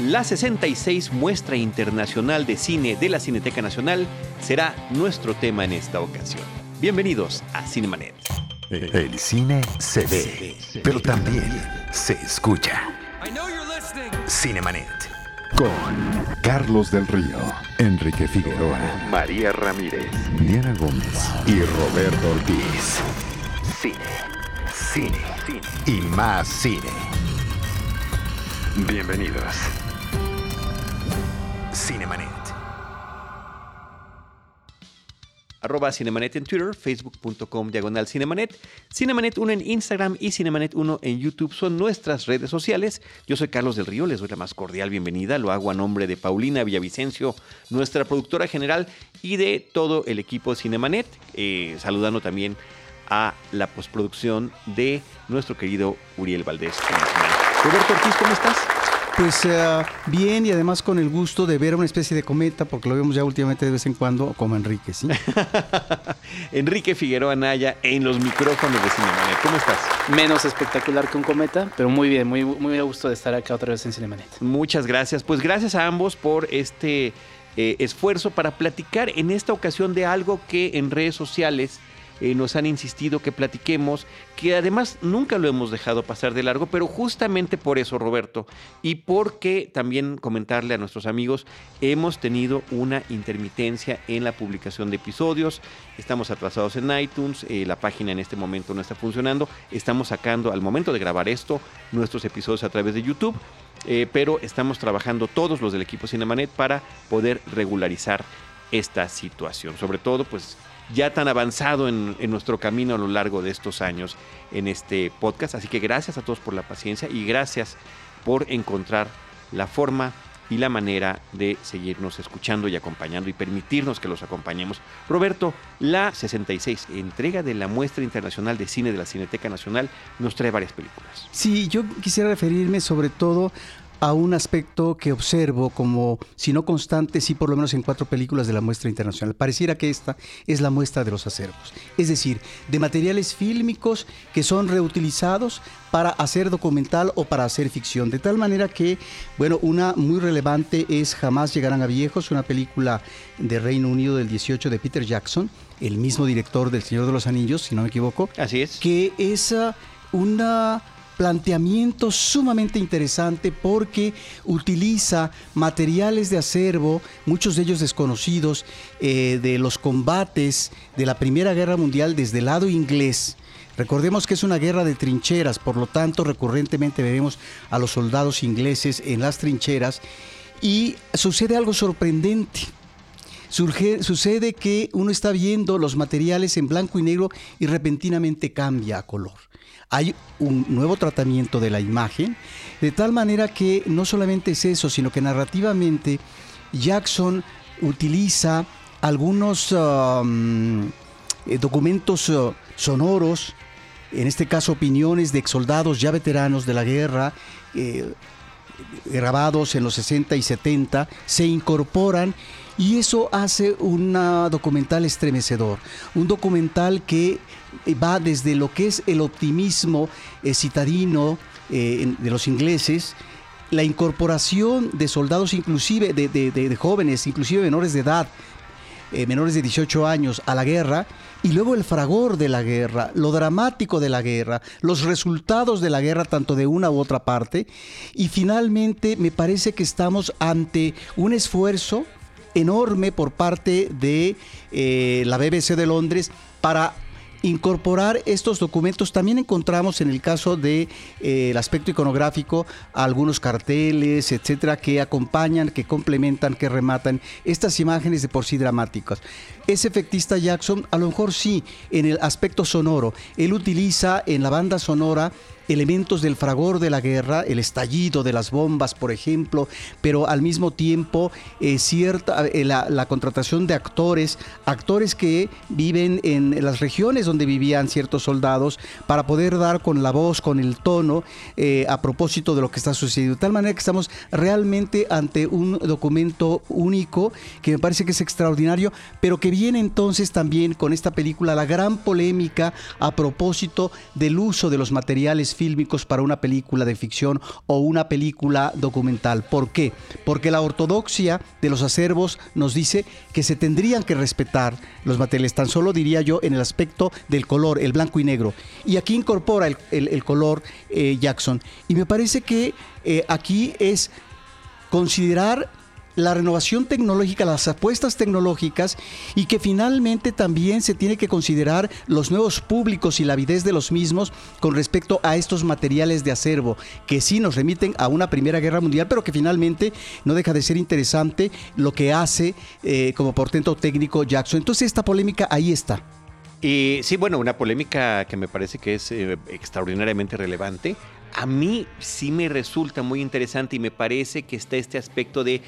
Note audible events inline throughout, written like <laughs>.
La 66 Muestra Internacional de Cine de la Cineteca Nacional será nuestro tema en esta ocasión. Bienvenidos a Cinemanet. El cine se ve, pero también se escucha. Cinemanet. Con Carlos del Río, Enrique Figueroa, María Ramírez, Diana Gómez y Roberto Ortiz. Cine, cine, cine y más cine. Bienvenidos. Cinemanet. Arroba Cinemanet en Twitter, facebook.com diagonal Cinemanet, Cinemanet 1 en Instagram y Cinemanet 1 en YouTube son nuestras redes sociales. Yo soy Carlos del Río, les doy la más cordial bienvenida. Lo hago a nombre de Paulina Villavicencio, nuestra productora general, y de todo el equipo de Cinemanet, eh, saludando también a la postproducción de nuestro querido Uriel Valdés. Roberto Ortiz, ¿cómo estás? Pues eh, bien y además con el gusto de ver una especie de cometa, porque lo vemos ya últimamente de vez en cuando, como Enrique, ¿sí? <laughs> Enrique Figueroa Naya en los micrófonos de Cinemanet. ¿Cómo estás? Menos espectacular que un cometa, pero muy bien, muy, muy a gusto de estar acá otra vez en Cinemanet. Muchas gracias. Pues gracias a ambos por este eh, esfuerzo para platicar en esta ocasión de algo que en redes sociales eh, nos han insistido que platiquemos, que además nunca lo hemos dejado pasar de largo, pero justamente por eso, Roberto, y porque también comentarle a nuestros amigos, hemos tenido una intermitencia en la publicación de episodios, estamos atrasados en iTunes, eh, la página en este momento no está funcionando, estamos sacando al momento de grabar esto nuestros episodios a través de YouTube. Eh, pero estamos trabajando todos los del equipo Cinemanet para poder regularizar esta situación. Sobre todo, pues ya tan avanzado en, nuestro camino a lo largo de estos años en este podcast. Así que gracias a todos por la paciencia y gracias por encontrar la forma y la manera de seguirnos escuchando y acompañando y permitirnos que los acompañemos. Roberto, la 66 entrega de la muestra internacional de cine de la Cineteca Nacional nos trae varias películas. Sí, yo quisiera referirme sobre todo a un aspecto que observo como, si no constante, sí por lo menos en cuatro películas de la muestra internacional. Pareciera que esta es la muestra de los acervos, es decir, de materiales fílmicos que son reutilizados para hacer documental o para hacer ficción. De tal manera que, bueno, una muy relevante es Jamás llegarán a viejos, una película de Reino Unido del 18 de Peter Jackson, el mismo director del Señor de los Anillos, si no me equivoco. Así es. Que es ah, una planteamiento sumamente interesante porque utiliza materiales de acervo, muchos de ellos desconocidos, eh, de los combates de la Primera Guerra Mundial desde el lado inglés. Recordemos que es una guerra de trincheras, por lo tanto recurrentemente veremos a los soldados ingleses en las trincheras y sucede algo sorprendente. sucede que uno está viendo los materiales en blanco y negro y repentinamente cambia a color hay un nuevo tratamiento de la imagen, de tal manera que no solamente es eso, sino que narrativamente Jackson utiliza algunos um, eh, documentos uh, sonoros, en este caso opiniones de ex soldados ya veteranos de la guerra, eh, grabados en los 60 y 70, se incorporan y eso hace un documental estremecedor, un documental que va desde lo que es el optimismo eh, citadino eh, de los ingleses, la incorporación de soldados inclusive, de, jóvenes, inclusive menores de edad, eh, menores de 18 años, a la guerra, y luego el fragor de la guerra, lo dramático de la guerra, los resultados de la guerra tanto de una u otra parte, y finalmente me parece que estamos ante un esfuerzo enorme por parte de la BBC de Londres para incorporar estos documentos. También encontramos en el caso del de, eh, aspecto iconográfico algunos carteles, etcétera, que acompañan, que complementan, que rematan estas imágenes de por sí dramáticas. ¿Es efectista Jackson? A lo mejor sí, en el aspecto sonoro. Él utiliza en la banda sonora elementos del fragor de la guerra, el estallido de las bombas, por ejemplo, pero al mismo tiempo eh, cierta, eh, la, contratación de actores, actores que viven en las regiones donde vivían ciertos soldados, para poder dar con la voz, con el tono, eh, a propósito de lo que está sucediendo. De tal manera que estamos realmente ante un documento único que me parece que es extraordinario, pero que viene entonces también con esta película la gran polémica a propósito del uso de los materiales fílmicos para una película de ficción o una película documental. ¿Por qué? Porque la ortodoxia de los acervos nos dice que se tendrían que respetar los materiales, tan solo diría yo en el aspecto del color, el blanco y negro. Y aquí incorpora el, color eh, Jackson. Y me parece que eh, aquí es considerar la renovación tecnológica, las apuestas tecnológicas y que finalmente también se tiene que considerar los nuevos públicos y la avidez de los mismos con respecto a estos materiales de acervo que sí nos remiten a una Primera Guerra Mundial, pero que finalmente no deja de ser interesante lo que hace eh, como portento técnico Jackson. Entonces esta polémica ahí está. Y sí, bueno, una polémica que me parece que es eh, extraordinariamente relevante. A mí sí me resulta muy interesante y me parece que está este aspecto de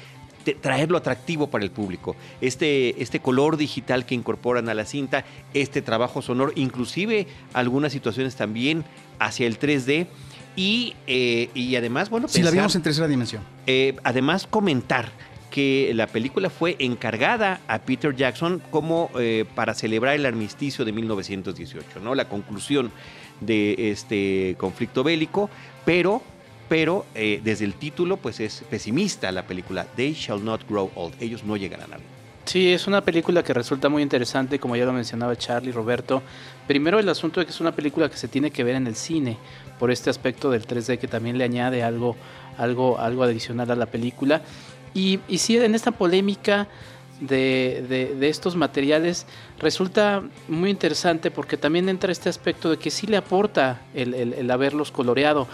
traerlo atractivo para el público. Este, este color digital que incorporan a la cinta, este trabajo sonoro, inclusive algunas situaciones también hacia el 3D. Y, eh, y además, bueno, si la vimos en tercera dimensión. Eh, además, comentar que la película fue encargada a Peter Jackson como eh, para celebrar el armisticio de 1918, ¿no? La conclusión de este conflicto bélico, pero pero eh, desde el título pues es pesimista la película They Shall Not Grow Old, ellos no llegarán a viejo. Sí, es una película que resulta muy interesante, como ya lo mencionaba Charlie, Roberto. Primero el asunto de que es una película que se tiene que ver en el cine, por este aspecto del 3D que también le añade algo, algo, algo adicional a la película. Y, sí, en esta polémica de, estos materiales resulta muy interesante porque también entra este aspecto de que sí le aporta el haberlos coloreado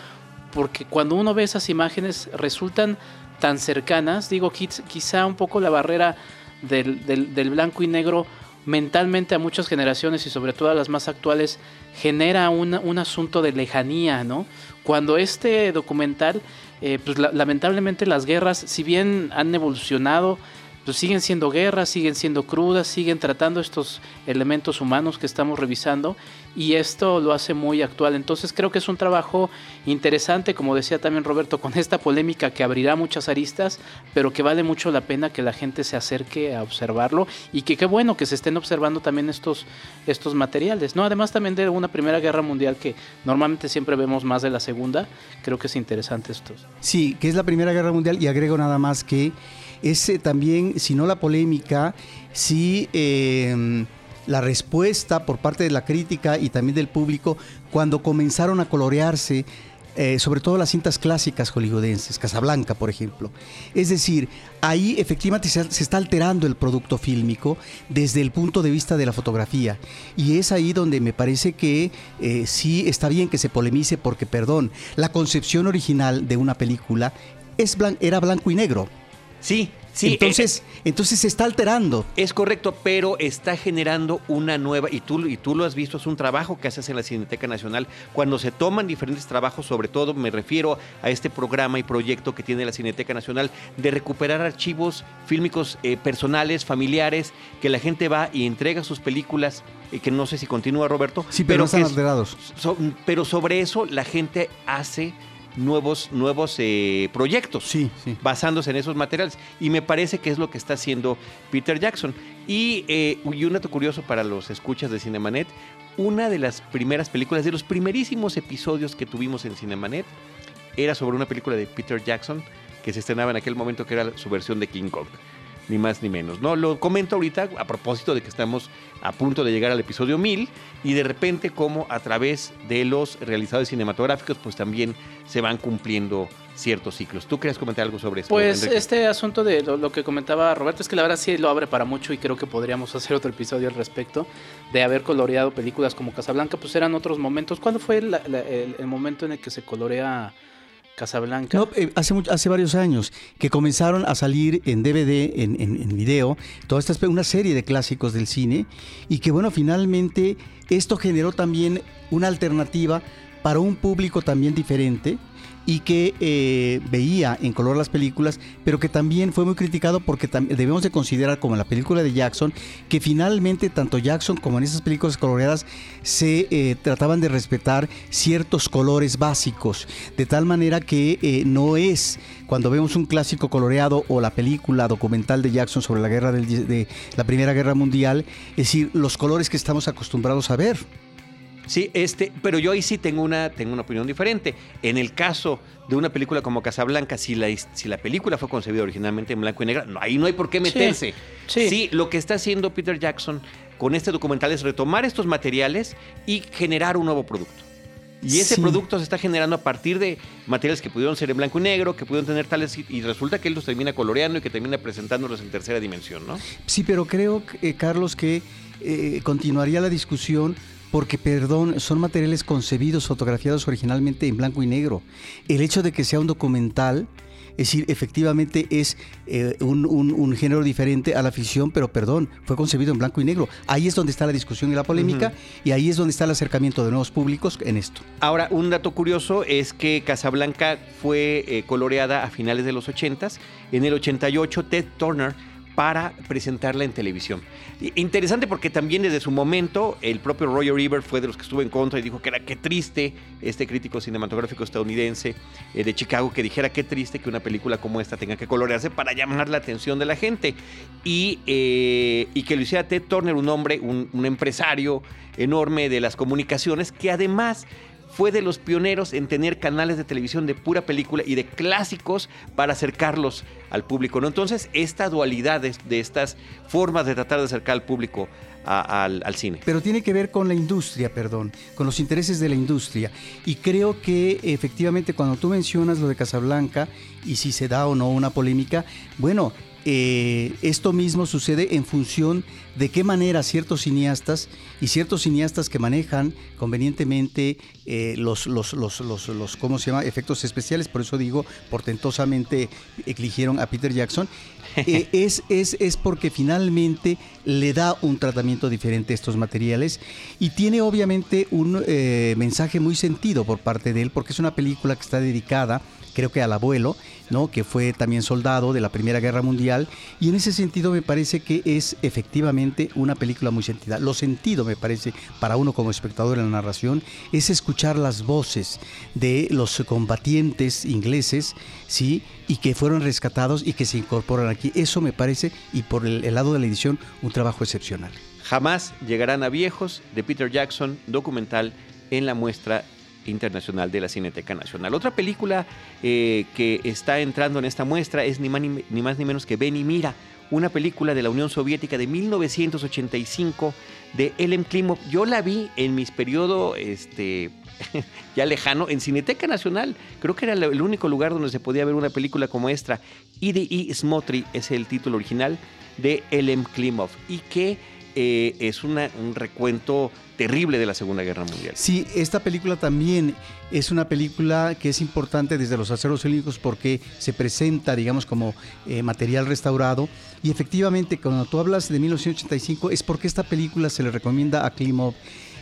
porque cuando uno ve esas imágenes resultan tan cercanas, digo, quizá un poco la barrera del, del, blanco y negro mentalmente a muchas generaciones y sobre todo a las más actuales genera un asunto de lejanía, ¿no? Cuando este documental, eh, pues lamentablemente las guerras, si bien han evolucionado, pues siguen siendo guerras, siguen siendo crudas, siguen tratando estos elementos humanos que estamos revisando y esto lo hace muy actual. Entonces creo que es un trabajo interesante, como decía también Roberto, con esta polémica que abrirá muchas aristas, pero que vale mucho la pena que la gente se acerque a observarlo y que qué bueno que se estén observando también estos, estos materiales. ¿no? Además también de una Primera Guerra Mundial que normalmente siempre vemos más de la Segunda, creo que es interesante esto. Sí, que es la Primera Guerra Mundial y agrego nada más que es también, si no la polémica, si em, la respuesta por parte de la crítica y también del público cuando comenzaron a colorearse eh, sobre todo las cintas clásicas hollywoodenses, Casablanca, por ejemplo. Es decir, ahí efectivamente se, está alterando el producto fílmico desde el punto de vista de la fotografía. Y es ahí donde me parece que eh, sí está bien que se polemice porque, perdón, la concepción original de una película es era blanco y negro. Sí, sí. Entonces, eh, entonces se está alterando. Es correcto, pero está generando una nueva, y tú, y tú lo has visto, es un trabajo que haces en la Cineteca Nacional, cuando se toman diferentes trabajos, sobre todo me refiero a este programa y proyecto que tiene la Cineteca Nacional de recuperar archivos fílmicos eh, personales, familiares, que la gente va y entrega sus películas, y que no sé si continúa Roberto. Sí, pero, no están alterados. pero sobre eso la gente hace nuevos, nuevos eh, proyectos sí, basándose en esos materiales. Y me parece que es lo que está haciendo Peter Jackson. Y, eh, y un dato curioso para los escuchas de Cinemanet, una de las primeras películas, de los primerísimos episodios que tuvimos en Cinemanet, era sobre una película de Peter Jackson que se estrenaba en aquel momento, que era su versión de King Kong ni más ni menos. ¿no? Lo comento ahorita a propósito de que estamos a punto de llegar al episodio 1000 y de repente como a través de los realizadores cinematográficos pues también se van cumpliendo ciertos ciclos. ¿Tú querías comentar algo sobre eso? Pues este asunto de lo, que comentaba Roberto es que la verdad sí lo abre para mucho y creo que podríamos <laughs> hacer otro episodio al respecto de haber coloreado películas como Casablanca, pues eran otros momentos. ¿Cuándo fue el, el momento en el que se colorea Casablanca. No, eh, hace, hace varios años que comenzaron a salir en DVD, en, en, video, toda esta una serie de clásicos del cine y que bueno, finalmente esto generó también una alternativa para un público también diferente y que eh, veía en color las películas, pero que también fue muy criticado porque debemos de considerar como en la película de Jackson, que finalmente tanto Jackson como en esas películas coloreadas se eh, trataban de respetar ciertos colores básicos, de tal manera que eh, no es cuando vemos un clásico coloreado o la película documental de Jackson sobre la guerra de la Primera Guerra Mundial, es decir, los colores que estamos acostumbrados a ver. Sí, este, pero yo ahí sí tengo una, tengo una opinión diferente. En el caso de una película como Casablanca, si la, si la película fue concebida originalmente en blanco y negro, no, ahí no hay por qué meterse. Sí, sí. lo que está haciendo Peter Jackson con este documental es retomar estos materiales y generar un nuevo producto. Y ese producto se está generando a partir de materiales que pudieron ser en blanco y negro, que pudieron tener tales, y resulta que él los termina coloreando y que termina presentándolos en tercera dimensión, ¿no? Sí, pero creo, eh, Carlos, que eh, continuaría la discusión porque, perdón, son materiales concebidos, fotografiados originalmente en blanco y negro. El hecho de que sea un documental, es decir, efectivamente es eh, un, género diferente a la ficción, pero perdón, fue concebido en blanco y negro. Ahí es donde está la discusión y la polémica, y ahí es donde está el acercamiento de nuevos públicos en esto. Ahora, un dato curioso es que Casablanca fue eh, coloreada a finales de los 80 En el 88, Ted Turner para presentarla en televisión. Interesante porque también desde su momento el propio Roger Ebert fue de los que estuvo en contra y dijo que era qué triste este crítico cinematográfico estadounidense eh, de Chicago que dijera qué triste que una película como esta tenga que colorearse para llamar la atención de la gente y, eh, que lo hiciera Ted Turner, un hombre, un empresario enorme de las comunicaciones que además fue de los pioneros en tener canales de televisión de pura película y de clásicos para acercarlos al público. ¿no? Entonces, esta dualidad de, estas formas de tratar de acercar al público al, cine. Pero tiene que ver con la industria, perdón, con los intereses de la industria. Y creo que efectivamente cuando tú mencionas lo de Casablanca y si se da o no una polémica, bueno, eh, esto mismo sucede en función de qué manera ciertos cineastas y ciertos cineastas que manejan convenientemente eh, los, los, los, los, ¿cómo se llama? Efectos especiales, por eso digo, portentosamente eligieron a Peter Jackson, <laughs> eh, es, es, es porque finalmente le da un tratamiento diferente a estos materiales y tiene obviamente un mensaje muy sentido por parte de él, porque es una película que está dedicada creo que al abuelo, ¿no? que fue también soldado de la Primera Guerra Mundial, y en ese sentido me parece que es efectivamente una película muy sentida. Lo sentido, me parece, para uno como espectador en la narración, es escuchar las voces de los combatientes ingleses, ¿sí? y que fueron rescatados y que se incorporan aquí. Eso me parece, y por el, lado de la edición, un trabajo excepcional. Jamás llegarán a viejos de Peter Jackson, documental en la muestra Internacional de la Cineteca Nacional. Otra película eh, que está entrando en esta muestra es ni más ni, menos que Ven y Mira, una película de la Unión Soviética de 1985 de Ellen Klimov. Yo la vi en mis periodo este, <laughs> ya lejano en Cineteca Nacional. Creo que era el único lugar donde se podía ver una película como esta. I.D.I. Smotry es el título original de Ellen Klimov y que eh, es un recuento terrible de la Segunda Guerra Mundial. Sí, esta película también es una película que es importante desde los aceros hélnicos porque se presenta, digamos, como eh, material restaurado. Y efectivamente, cuando tú hablas de 1985, es porque esta película se le recomienda a Klimov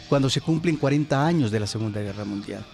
cuando se cumplen 40 años de la Segunda Guerra Mundial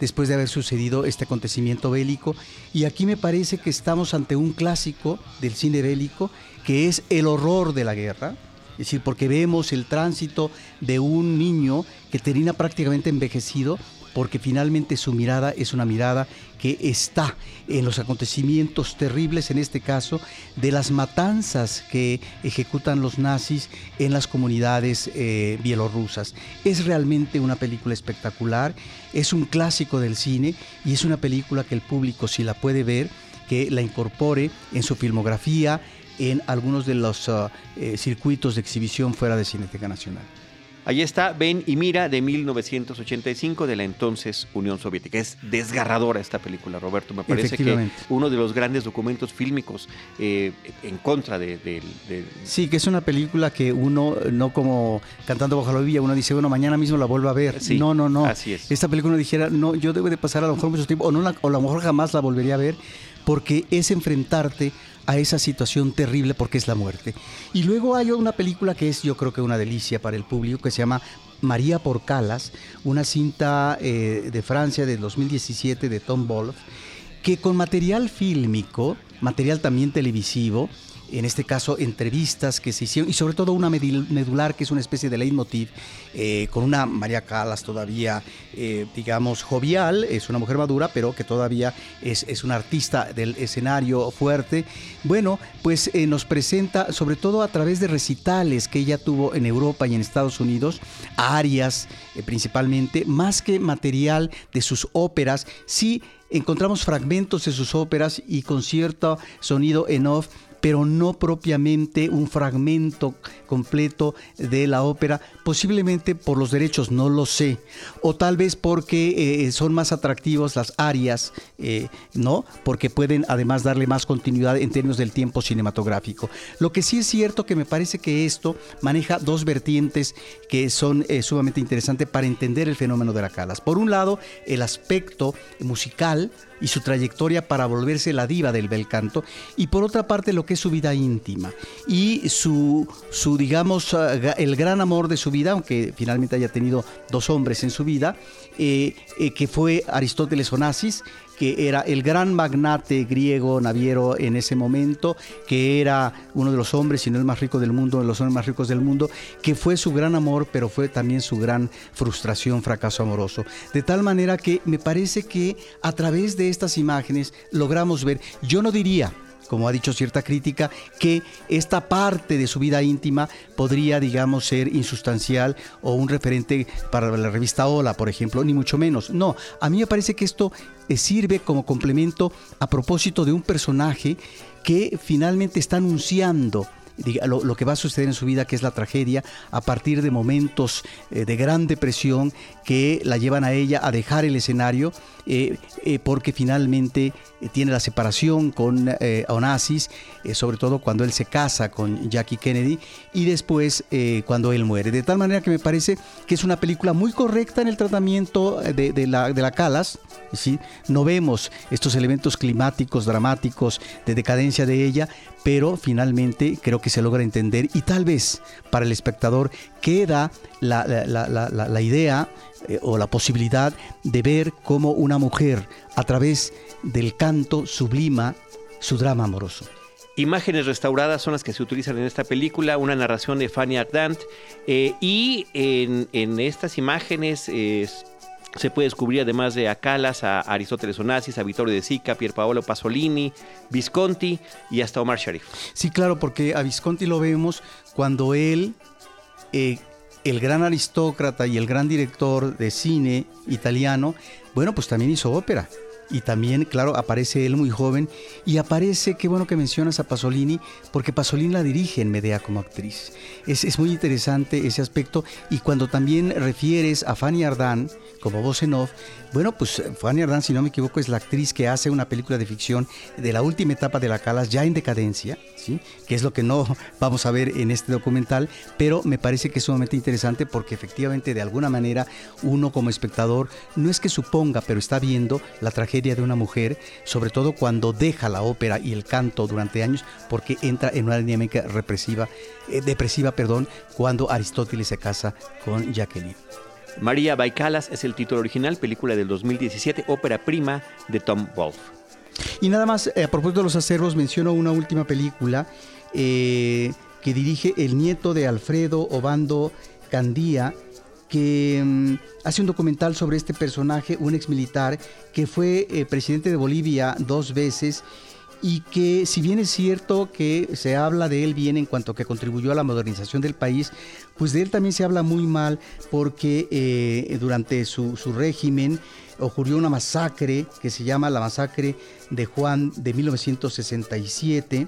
después de haber sucedido este acontecimiento bélico. Y aquí me parece que estamos ante un clásico del cine bélico, que es el horror de la guerra, es decir, porque vemos el tránsito de un niño que termina prácticamente envejecido porque finalmente su mirada es una mirada que está en los acontecimientos terribles, en este caso, de las matanzas que ejecutan los nazis en las comunidades eh, bielorrusas. Es realmente una película espectacular, es un clásico del cine y es una película que el público, si la puede ver, que la incorpore en su filmografía, en algunos de los uh, eh, circuitos de exhibición fuera de Cineteca Nacional. Ahí está Ven y Mira de 1985 de la entonces Unión Soviética. Es desgarradora esta película, Roberto. Me parece que uno de los grandes documentos fílmicos eh, en contra de, Sí, que es una película que uno, no como cantando bajo la lluvia, uno dice, bueno, mañana mismo la vuelvo a ver. no, no, no. Así es. Esta película uno dijera, no, yo debo de pasar a lo mejor mucho tiempo, o, no o a lo mejor jamás la volvería a ver, porque es enfrentarte a esa situación terrible porque es la muerte. Y luego hay una película que es yo creo que una delicia para el público que se llama María por Calas, una cinta eh, de Francia de 2017 de Tom Wolfe, que con material fílmico, material también televisivo, en este caso entrevistas que se hicieron y sobre todo una medular que es una especie de leitmotiv eh, con una María Calas todavía, eh, digamos, jovial, es una mujer madura, pero que todavía es, es una artista del escenario fuerte. Bueno, pues eh, nos presenta, sobre todo a través de recitales que ella tuvo en Europa y en Estados Unidos, arias principalmente, más que material de sus óperas, sí encontramos fragmentos de sus óperas y con cierto sonido en off pero no propiamente un fragmento completo de la ópera, posiblemente por los derechos, no lo sé, o tal vez porque eh, son más atractivos las arias, eh, ¿no? Porque pueden además darle más continuidad en términos del tiempo cinematográfico. Lo que sí es cierto que me parece que esto maneja dos vertientes que son eh, sumamente interesantes para entender el fenómeno de la Calas. Por un lado, el aspecto musical, y su trayectoria para volverse la diva del bel canto, y por otra parte lo que es su vida íntima y su, su digamos, ah, el gran amor de su vida, aunque finalmente haya tenido dos hombres en su vida, eh, eh, que fue Aristóteles Onassis, que era el gran magnate griego naviero en ese momento, que era uno de los hombres, si no el más rico del mundo, de los hombres más ricos del mundo, que fue su gran amor, pero fue también su gran frustración, fracaso amoroso. De tal manera que me parece que a través de estas imágenes logramos ver, yo no diría, como ha dicho cierta crítica, que esta parte de su vida íntima podría, digamos, ser insustancial o un referente para la revista Hola, por ejemplo, ni mucho menos. No, a mí me parece que esto eh, sirve como complemento a propósito de un personaje que finalmente está anunciando lo, que va a suceder en su vida, que es la tragedia, a partir de momentos eh, de gran depresión que la llevan a ella a dejar el escenario, eh, eh, porque finalmente tiene la separación con Onassis, sobre todo cuando él se casa con Jackie Kennedy, y después cuando él muere. De tal manera que me parece que es una película muy correcta en el tratamiento de, la, de la Calas, ¿sí? no vemos estos elementos climáticos, dramáticos, de decadencia de ella, pero finalmente creo que se logra entender y tal vez para el espectador queda la, idea eh, o la posibilidad de ver cómo una mujer a través del canto sublima su drama amoroso. Imágenes restauradas son las que se utilizan en esta película, una narración de Fanny Ardant, eh, y en, estas imágenes se puede descubrir además de a Calas, a Aristóteles Onassis, a Vittorio de Sica, Pierpaolo Pasolini, Visconti y hasta Omar Sharif. Sí, claro, porque a Visconti lo vemos cuando él, eh, el gran aristócrata y el gran director de cine italiano, bueno, pues también hizo ópera. Y también, claro, aparece él muy joven y aparece, qué bueno que mencionas a Pasolini, porque Pasolini la dirige en Medea como actriz. Es, es muy interesante ese aspecto y cuando también refieres a Fanny Ardán, como voz en off. Bueno, pues eh, Fanny Ardán, si no me equivoco, es la actriz que hace una película de ficción de la última etapa de la Calas, ya en decadencia, ¿sí? que es lo que no <laughs> vamos a ver en este documental, pero me parece que es sumamente interesante porque efectivamente de alguna manera uno como espectador no es que suponga, pero está viendo la tragedia de una mujer, sobre todo cuando deja la ópera y el canto durante años, porque entra en una dinámica represiva, eh, depresiva, perdón, cuando Aristóteles se casa con Jacqueline. María Baicalas es el título original, película del 2017, ópera prima de Tom Wolfe. Y nada más, eh, a propósito de los acervos, menciono una última película eh, que dirige el nieto de Alfredo Obando Candía, que mm, hace un documental sobre este personaje, un ex militar que fue eh, presidente de Bolivia dos veces y que si bien es cierto que se habla de él bien en cuanto que contribuyó a la modernización del país, pues de él también se habla muy mal porque eh, durante su, régimen ocurrió una masacre que se llama la masacre de Juan de 1967.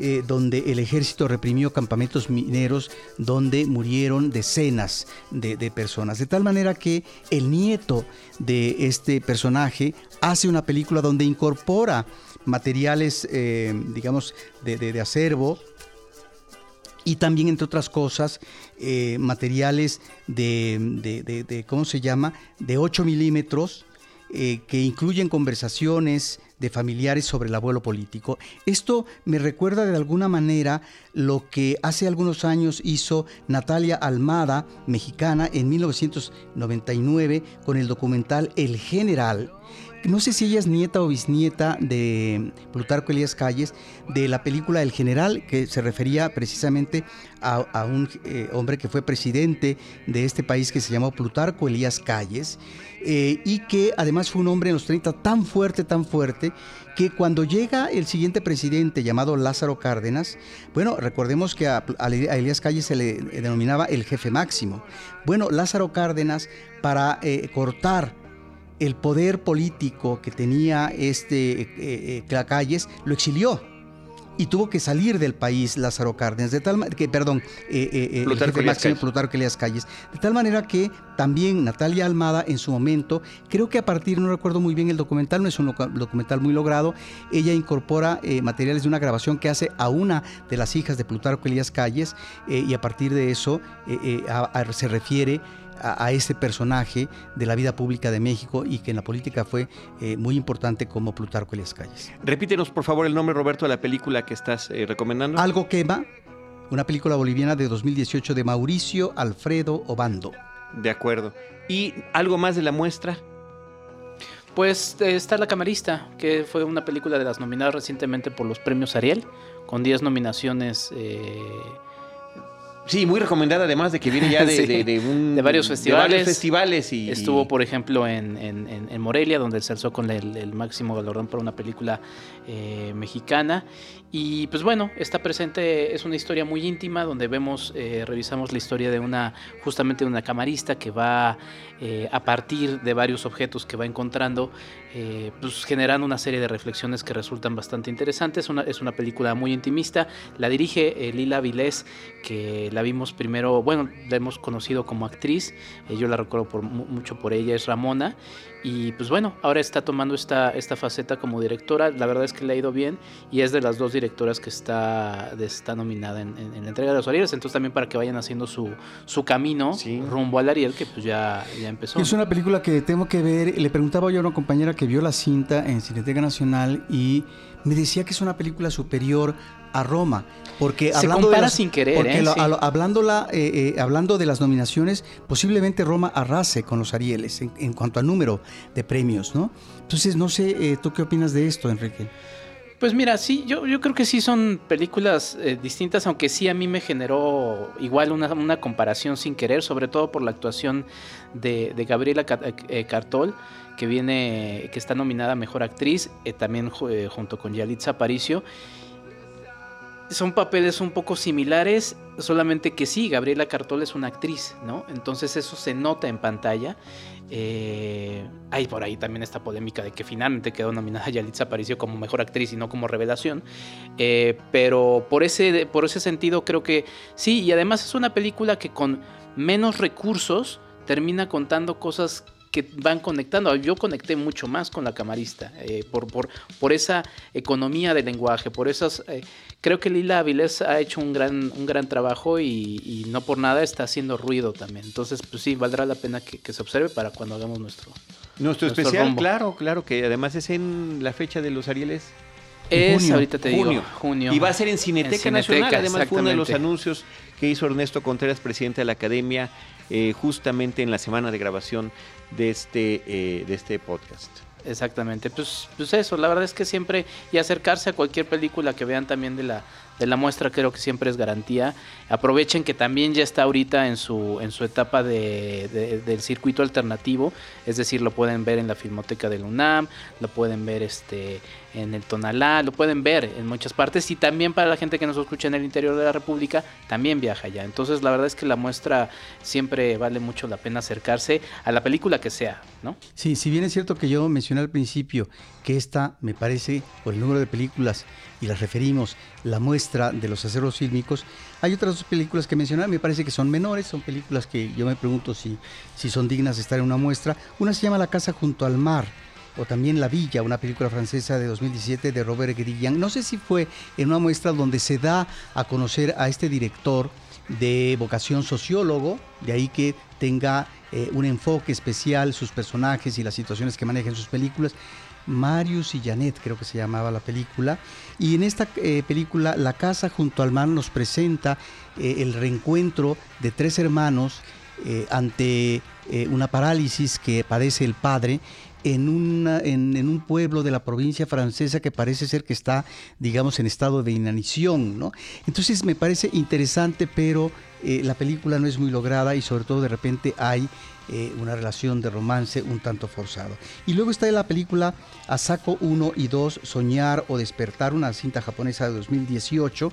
Eh, donde el ejército reprimió campamentos mineros donde murieron decenas de, de, personas. De tal manera que el nieto de este personaje hace una película donde incorpora materiales, eh, digamos, de, acervo y también, entre otras cosas, eh, materiales de, ¿cómo se llama?, de 8 milímetros, eh, que incluyen conversaciones de familiares sobre el abuelo político. Esto me recuerda de alguna manera lo que hace algunos años hizo Natalia Almada, mexicana, en 1999, con el documental El General, no sé si ella es nieta o bisnieta de Plutarco Elías Calles, de la película El General, que se refería precisamente a, un eh, hombre que fue presidente de este país que se llamó Plutarco Elías Calles, eh, y que además fue un hombre en los 30 tan fuerte, tan fuerte, que cuando llega el siguiente presidente llamado Lázaro Cárdenas, bueno, recordemos que a, Elías Calles se le denominaba el jefe máximo. Bueno, Lázaro Cárdenas, para eh, cortar el poder político que tenía este eh, eh, Calles, lo exilió y tuvo que salir del país Lázaro Cárdenas, de tal que, perdón, eh, eh, Plutarco, Elías Calles, de tal manera que también Natalia Almada en su momento, creo que a partir, no recuerdo muy bien el documental, no es un documental muy logrado, ella incorpora materiales de una grabación que hace a una de las hijas de Plutarco Elías Calles y a partir de eso se refiere a, ese personaje de la vida pública de México y que en la política fue eh, muy importante como Plutarco Elias Calles. Repítenos, por favor, el nombre, Roberto, de la película que estás eh, recomendando. Algo quema, una película boliviana de 2018 de Mauricio Alfredo Obando. De acuerdo. ¿Y algo más de la muestra? Pues eh, está La Camarista, que fue una película de las nominadas recientemente por los premios Ariel, con 10 nominaciones Sí, muy recomendada además de que viene ya <laughs> de, varios festivales. festivales y, Estuvo, por ejemplo, en, Morelia, donde se alzó con el, máximo galardón para una película eh, mexicana. Y pues bueno, está presente, es una historia muy íntima donde vemos, eh, revisamos la historia de una, justamente de una camarista que va eh, a partir de varios objetos que va encontrando, eh, pues generando una serie de reflexiones que resultan bastante interesantes. Una, es una película muy intimista, la dirige Lila Vilés, que la vimos primero, bueno, la hemos conocido como actriz, yo la recuerdo por, mucho por ella, es Ramona, y pues bueno, ahora está tomando esta, esta faceta como directora. La verdad es que le ha ido bien y es de las dos directoras que está, está nominada en, la entrega de los Arieles. Entonces también para que vayan haciendo su, su camino rumbo al Ariel, que pues ya, ya empezó. Es una película que tengo que ver. Le preguntaba yo a una compañera que vio la cinta en Cineteca Nacional y me decía que es una película superior a Roma. Porque Se hablando compara sin querer. Porque ¿eh? hablando, la, eh, eh, hablando de las nominaciones, posiblemente Roma arrase con los Arieles en, cuanto al número de premios, ¿no? Entonces, no sé, ¿tú qué opinas de esto, Enrique? Pues mira, sí, yo, yo creo que sí son películas distintas, aunque sí a mí me generó igual una, comparación sin querer, sobre todo por la actuación de, Gabriela Cartol, que viene, que está nominada a Mejor Actriz, también junto con Yalitza Aparicio son papeles un poco similares, solamente que sí, Gabriela Cartol es una actriz, ¿no? Entonces eso se nota en pantalla. Eh, hay por ahí también esta polémica de que finalmente quedó nominada <laughs> Yalitza Aparicio como mejor actriz y no como revelación. Eh, pero por ese, por ese sentido creo que sí, y además es una película que con menos recursos termina contando cosas que van conectando. Yo conecté mucho más con la camarista eh, por, por, por, esa economía del lenguaje, por esas... Eh, creo que Lila Avilés ha hecho un gran, un gran trabajo y, no por nada está haciendo ruido también. Entonces, pues sí, valdrá la pena que, se observe para cuando hagamos nuestro... Nuestro, especial, claro, claro, que además es en la fecha de los Arieles. Es, ahorita te digo, junio. Y va a ser en Cineteca, Nacional. Además, fue uno de los anuncios que hizo Ernesto Contreras, presidente de la Academia, eh, justamente en la semana de grabación de este, eh, de este podcast. Exactamente, pues, pues eso, la verdad es que siempre, y acercarse a cualquier película que vean también de la, de la muestra creo que siempre es garantía. Aprovechen que también ya está ahorita en su, en su etapa de, del circuito alternativo, es decir, lo pueden ver en la Filmoteca del UNAM, lo pueden ver este, en el Tonalá, lo pueden ver en muchas partes y también para la gente que nos escucha en el interior de la República, también viaja ya. Entonces la verdad es que la muestra siempre vale mucho la pena acercarse a la película que sea, ¿no? Sí, si bien es cierto que yo mencioné al principio que esta me parece, por el número de películas, y las referimos, la muestra de los aceros fílmicos, hay otras dos películas que mencionar, me parece que son menores, son películas que yo me pregunto si, si son dignas de estar en una muestra. Una se llama La casa junto al mar, o también La Villa, una película francesa de 2017 de Robert Grillan. No sé si fue en una muestra donde se da a conocer a este director de vocación sociólogo, de ahí que tenga eh, un enfoque especial, sus personajes y las situaciones que maneja en sus películas. Marius y Janet, creo que se llamaba la película. Y en esta eh, película, La casa junto al mar nos presenta eh, el reencuentro de tres hermanos ante una parálisis que padece el padre en, una, en, un pueblo de la provincia francesa que parece ser que está, digamos, en estado de inanición, ¿no? Entonces me parece interesante, pero eh, la película no es muy lograda y sobre todo de repente hay eh, una relación de romance un tanto forzado. Y luego está la película Asako 1 y 2, Soñar o Despertar, una cinta japonesa de 2018,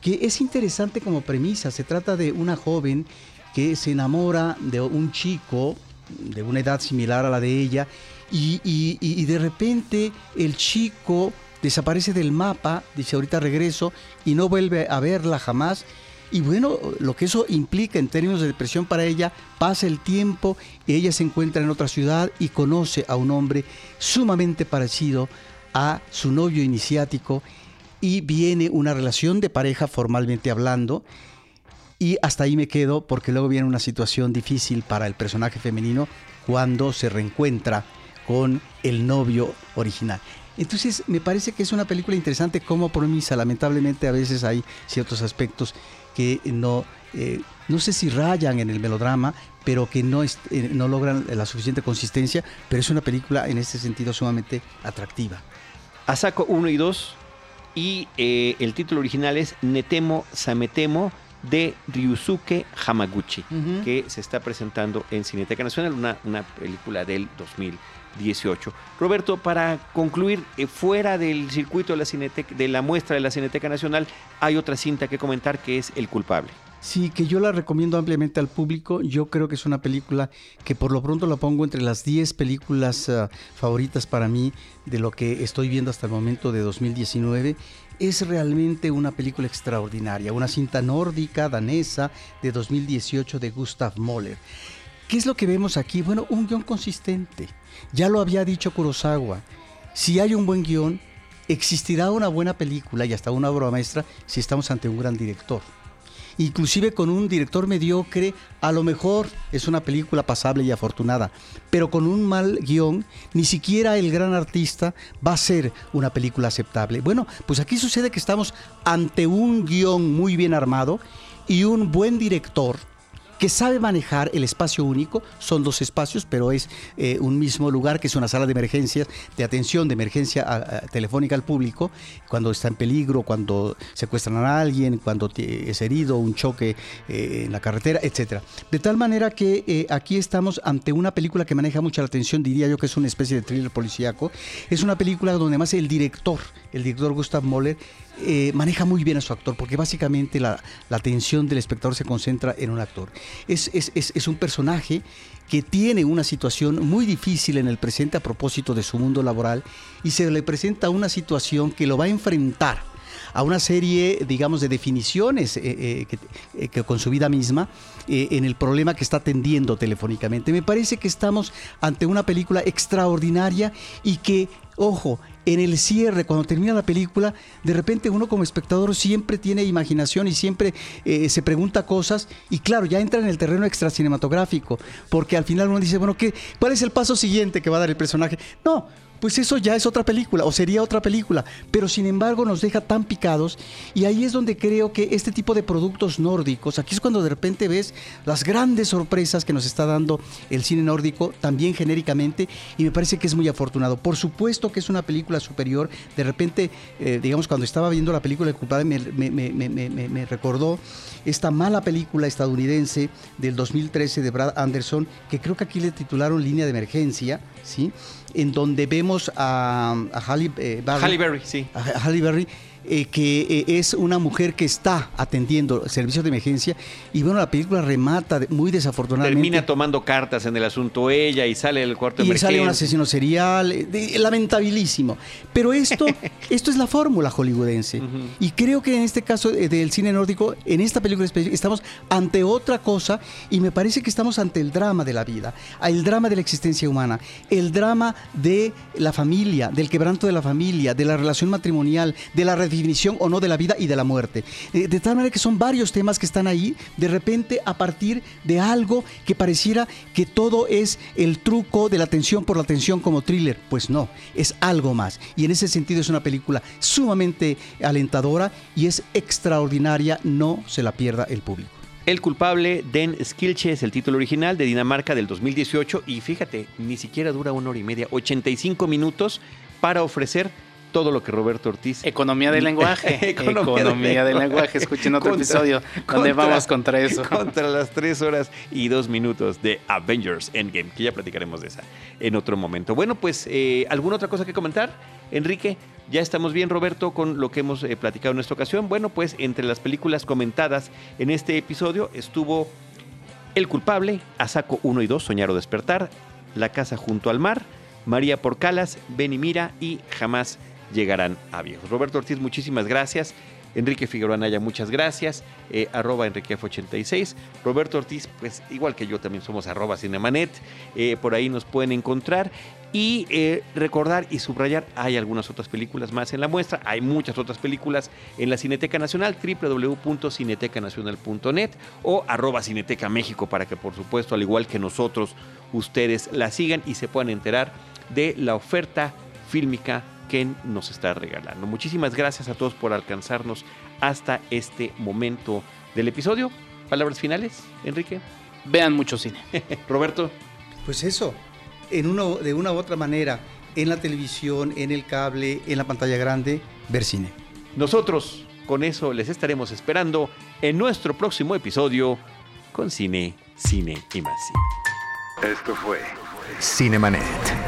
que es interesante como premisa. Se trata de una joven que se enamora de un chico de una edad similar a la de ella y, de repente el chico desaparece del mapa, dice ahorita regreso y no vuelve a verla jamás. Y bueno, lo que eso implica en términos de depresión para ella, pasa el tiempo, ella se encuentra en otra ciudad y conoce a un hombre sumamente parecido a su novio iniciático y viene una relación de pareja formalmente hablando. Y hasta ahí me quedo porque luego viene una situación difícil para el personaje femenino cuando se reencuentra con el novio original. Entonces me parece que es una película interesante como promesa. Lamentablemente a veces hay ciertos aspectos que no, eh, no sé si rayan en el melodrama, pero que no, eh, no logran la suficiente consistencia, pero es una película en este sentido sumamente atractiva. Asako 1 y 2 y eh, el título original es Netemo Sametemo de Ryusuke Hamaguchi, que se está presentando en Cineteca Nacional, una, una película del 2000. 18. Roberto, para concluir, eh, fuera del circuito de la, Cineteca, de la muestra de la Cineteca Nacional, hay otra cinta que comentar que es El culpable. Sí, que yo la recomiendo ampliamente al público. Yo creo que es una película que por lo pronto la pongo entre las 10 películas ah, favoritas para mí de lo que estoy viendo hasta el momento de 2019. Es realmente una película extraordinaria, una cinta nórdica danesa de 2018 de Gustav Mahler. ¿Qué es lo que vemos aquí? Bueno, un guion consistente. Ya lo había dicho Kurosawa. Si hay un buen guion, existirá una buena película y hasta una obra maestra si estamos ante un gran director. Inclusive con un director mediocre, a lo mejor es una película pasable y afortunada, pero con un mal guion, ni siquiera el gran artista va a ser una película aceptable. Bueno, pues aquí sucede que estamos ante un guion muy bien armado y un buen director que sabe manejar el espacio único, son dos espacios, pero es eh, un mismo lugar que es una sala de emergencias, de atención, de emergencia telefónica al público, cuando está en peligro, cuando secuestran a alguien, cuando es herido, un choque eh, en la carretera, etc. De tal manera que eh, aquí estamos ante una película que maneja mucha la atención, diría yo que es una especie de thriller policíaco. Es una película donde además el director, el director Gustav Moller, eh, maneja muy bien a su actor, porque básicamente la, atención del espectador se concentra en un actor. Es, es, un personaje que tiene una situación muy difícil en el presente a propósito de su mundo laboral y se le presenta una situación que lo va a enfrentar a una serie, digamos, de definiciones eh, eh, que, con su vida misma en el problema que está atendiendo telefónicamente. Me parece que estamos ante una película extraordinaria y que Ojo, en el cierre, cuando termina la película, de repente uno como espectador siempre tiene imaginación y siempre eh, se pregunta cosas y claro, ya entra en el terreno extra cinematográfico, porque al final uno dice, bueno, ¿qué, ¿cuál es el paso siguiente que va a dar el personaje? No, pues eso ya es otra película o sería otra película, pero sin embargo nos deja tan picados y ahí es donde creo que este tipo de productos nórdicos, aquí es cuando de repente ves las grandes sorpresas que nos está dando el cine nórdico, también genéricamente, y me parece que es muy afortunado. Por supuesto que es una película superior, de repente, eh, digamos, cuando estaba viendo la película El culpable me, me recordó esta mala película estadounidense del 2013 de Brad Anderson, que creo que aquí le titularon Línea de Emergencia, ¿sí? En donde vemos a, Halle, eh, Berry, sí. A Halle Berry eh, que eh, es una mujer que está atendiendo servicios de emergencia y bueno, la película remata muy desafortunadamente. Termina tomando cartas en el asunto ella y sale del cuarto de emergencia. Y sale un asesino serial, lamentabilísimo. Pero esto, <laughs> esto es la fórmula hollywoodense. Y creo que en este caso del cine nórdico, en esta película específica, estamos ante otra cosa y me parece que estamos ante el drama de la vida, el drama de la existencia humana, el drama de la familia, del quebranto de la familia, de la relación matrimonial, de la definición o no de la vida y de la muerte. Eh, de tal manera que son varios temas que están ahí, de repente a partir de algo que pareciera que todo es el truco de la atención por la atención como thriller. Pues no, es algo más. Y en ese sentido es una película sumamente alentadora y es extraordinaria, no se la pierda el público. El culpable, Den Skilche, es el título original de Dinamarca del 2018 y fíjate, ni siquiera dura una hora y media, 85 minutos para ofrecer todo lo que Roberto Ortiz. Economía del lenguaje. <laughs> Economía, del lenguaje. Escuchen otro episodio donde vamos contra eso. Contra las tres <laughs> horas y dos minutos de Avengers Endgame, que ya platicaremos de esa en otro momento. Bueno, pues, eh, ¿alguna otra cosa que comentar? Enrique, ya estamos bien, Roberto, con lo que hemos eh, platicado en esta ocasión. Bueno, pues, entre las películas comentadas en este episodio estuvo El culpable, Asako 1 y 2, Soñar o Despertar, La casa junto al mar, María Porcalas, Ven y Mira y Jamás llegarán a viejos. Roberto Ortiz, muchísimas gracias. Enrique Figueroa Naya, muchas gracias. Eh, arroba EnriqueF86. Roberto Ortiz, pues igual que yo también somos arroba Cinemanet. Eh, por ahí nos pueden encontrar. Y eh, recordar y subrayar, hay algunas otras películas más en la muestra, hay muchas otras películas en la Cineteca Nacional, www.cinetecanacional.net o arroba Cineteca México para que por supuesto, al igual que nosotros, ustedes la sigan y se puedan enterar de la oferta fílmica que nos está regalando. Muchísimas gracias a todos por alcanzarnos hasta este momento del episodio. Palabras finales, Enrique. Vean mucho cine. <laughs> Roberto. Pues eso, en uno, de una u otra manera, en la televisión, en el cable, en la pantalla grande, ver cine. Nosotros con eso les estaremos esperando en nuestro próximo episodio con Cine, Cine y más. Esto fue Cinemanet